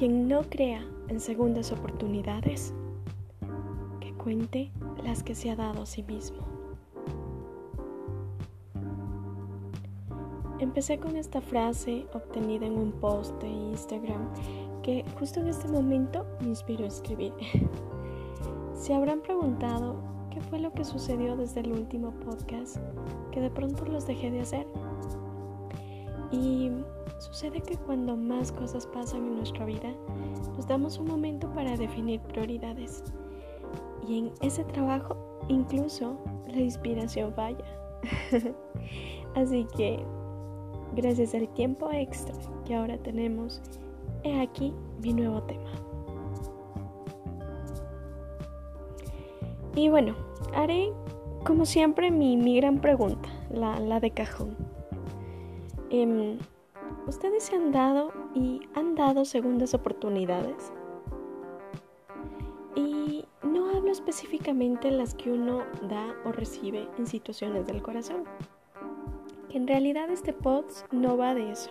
Quien no crea en segundas oportunidades, que cuente las que se ha dado a sí mismo. Empecé con esta frase obtenida en un post de Instagram que justo en este momento me inspiró a escribir. Se habrán preguntado qué fue lo que sucedió desde el último podcast que de pronto los dejé de hacer. Y sucede que cuando más cosas pasan en nuestra vida, nos damos un momento para definir prioridades. Y en ese trabajo incluso la inspiración falla. Así que, gracias al tiempo extra que ahora tenemos, he aquí mi nuevo tema. Y bueno, haré como siempre mi, gran pregunta, la, de cajón. Em, ¿Ustedes se han dado y han dado segundas oportunidades? Y no hablo específicamente las que uno da o recibe en situaciones del corazón. Que en realidad este post no va de eso.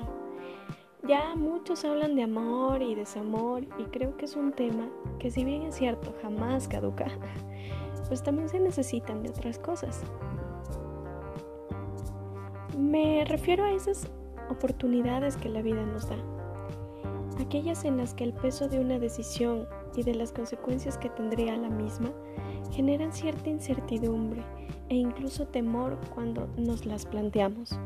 Ya muchos hablan de amor y desamor y creo que es un tema que si bien es cierto jamás caduca, pues también se necesitan de otras cosas. Me refiero a esas oportunidades que la vida nos da, aquellas en las que el peso de una decisión y de las consecuencias que tendría la misma generan cierta incertidumbre e incluso temor cuando nos las planteamos.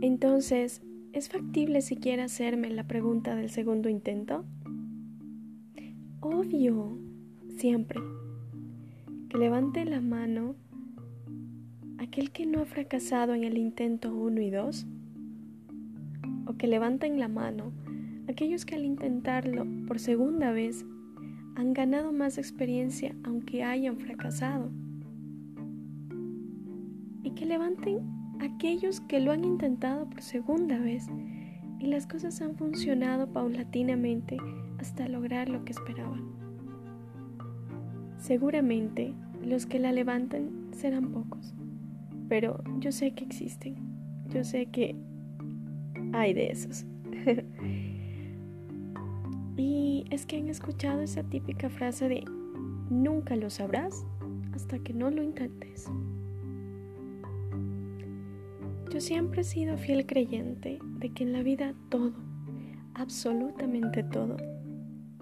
Entonces, ¿es factible siquiera hacerme la pregunta del segundo intento? Obvio, siempre. Que levante la mano aquel que no ha fracasado en el intento 1 y 2. O que levanten la mano aquellos que al intentarlo por segunda vez han ganado más experiencia aunque hayan fracasado. Y que levanten aquellos que lo han intentado por segunda vez y las cosas han funcionado paulatinamente hasta lograr lo que esperaban. Seguramente los que la levantan serán pocos, pero yo sé que existen, yo sé que hay de esos. y es que han escuchado esa típica frase de nunca lo sabrás hasta que no lo intentes. Yo siempre he sido fiel creyente de que en la vida todo, absolutamente todo,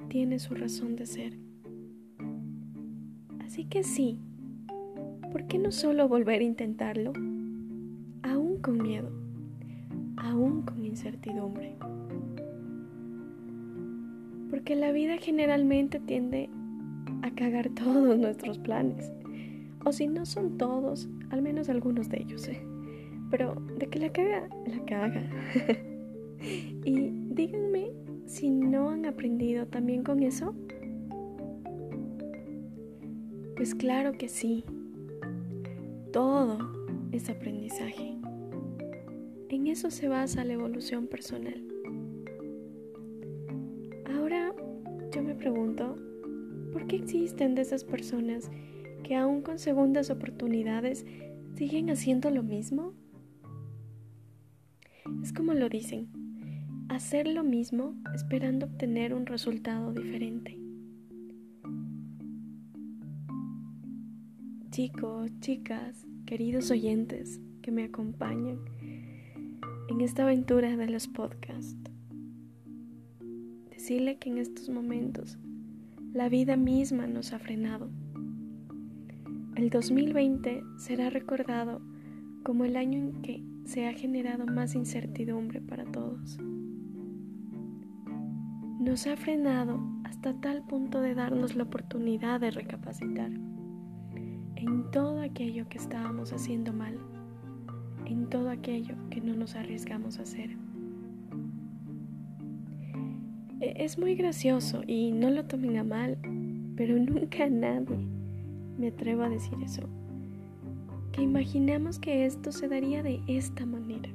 tiene su razón de ser. Así que sí, ¿por qué no solo volver a intentarlo? Aún con miedo, aún con incertidumbre. Porque la vida generalmente tiende a cagar todos nuestros planes. O si no son todos, al menos algunos de ellos. ¿eh? Pero de que la caga, la caga. y díganme si no han aprendido también con eso. Pues claro que sí. Todo es aprendizaje. En eso se basa la evolución personal. Ahora yo me pregunto, ¿por qué existen de esas personas que aún con segundas oportunidades siguen haciendo lo mismo? Es como lo dicen, hacer lo mismo esperando obtener un resultado diferente. Chicos, chicas, queridos oyentes que me acompañan en esta aventura de los podcasts, decirle que en estos momentos la vida misma nos ha frenado. El 2020 será recordado como el año en que se ha generado más incertidumbre para todos. Nos ha frenado hasta tal punto de darnos la oportunidad de recapacitar en todo aquello que estábamos haciendo mal, en todo aquello que no nos arriesgamos a hacer. E, es muy gracioso y no lo tomen a mal, pero nunca nadie me atrevo a decir eso que imaginamos que esto se daría de esta manera.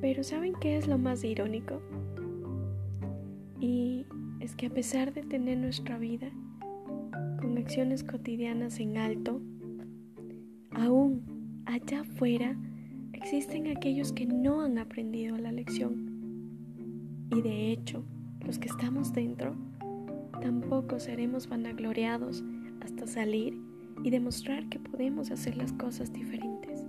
Pero ¿saben qué es lo más irónico? Y es que a pesar de tener nuestra vida con acciones cotidianas en alto, aún allá afuera existen aquellos que no han aprendido la lección. Y de hecho, los que estamos dentro, tampoco seremos vanagloriados hasta salir y demostrar que podemos hacer las cosas diferentes.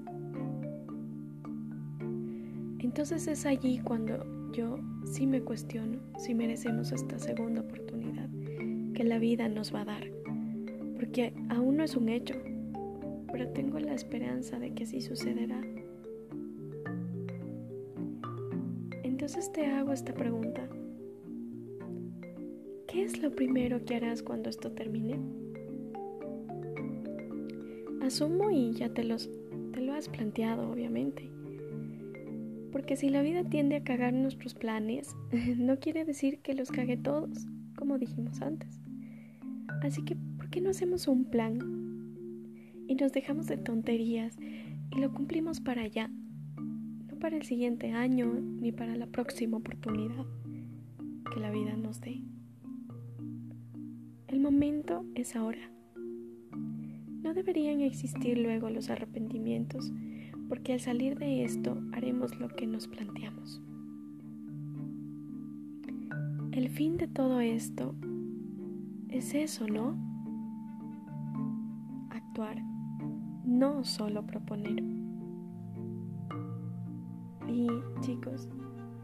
Entonces es allí cuando yo sí me cuestiono si merecemos esta segunda oportunidad que la vida nos va a dar. Porque aún no es un hecho, pero tengo la esperanza de que así sucederá. Entonces te hago esta pregunta. ¿Qué es lo primero que harás cuando esto termine? Asumo y ya te, los, te lo has planteado, obviamente. Porque si la vida tiende a cagar nuestros planes, no quiere decir que los cague todos, como dijimos antes. Así que, ¿por qué no hacemos un plan? Y nos dejamos de tonterías y lo cumplimos para allá, no para el siguiente año ni para la próxima oportunidad que la vida nos dé. El momento es ahora. No deberían existir luego los arrepentimientos porque al salir de esto haremos lo que nos planteamos. El fin de todo esto es eso, ¿no? Actuar, no solo proponer. Y chicos,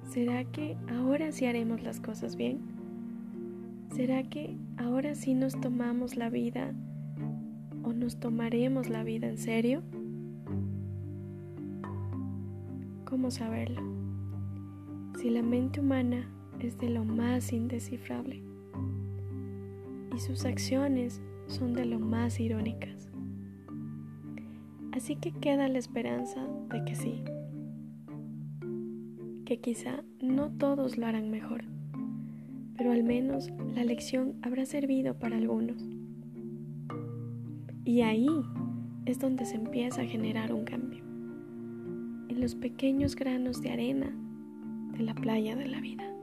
¿será que ahora sí haremos las cosas bien? ¿Será que ahora sí nos tomamos la vida o nos tomaremos la vida en serio? ¿Cómo saberlo? Si la mente humana es de lo más indescifrable y sus acciones son de lo más irónicas. Así que queda la esperanza de que sí, que quizá no todos lo harán mejor, pero al menos la lección habrá servido para algunos. Y ahí es donde se empieza a generar un cambio los pequeños granos de arena de la playa de la vida.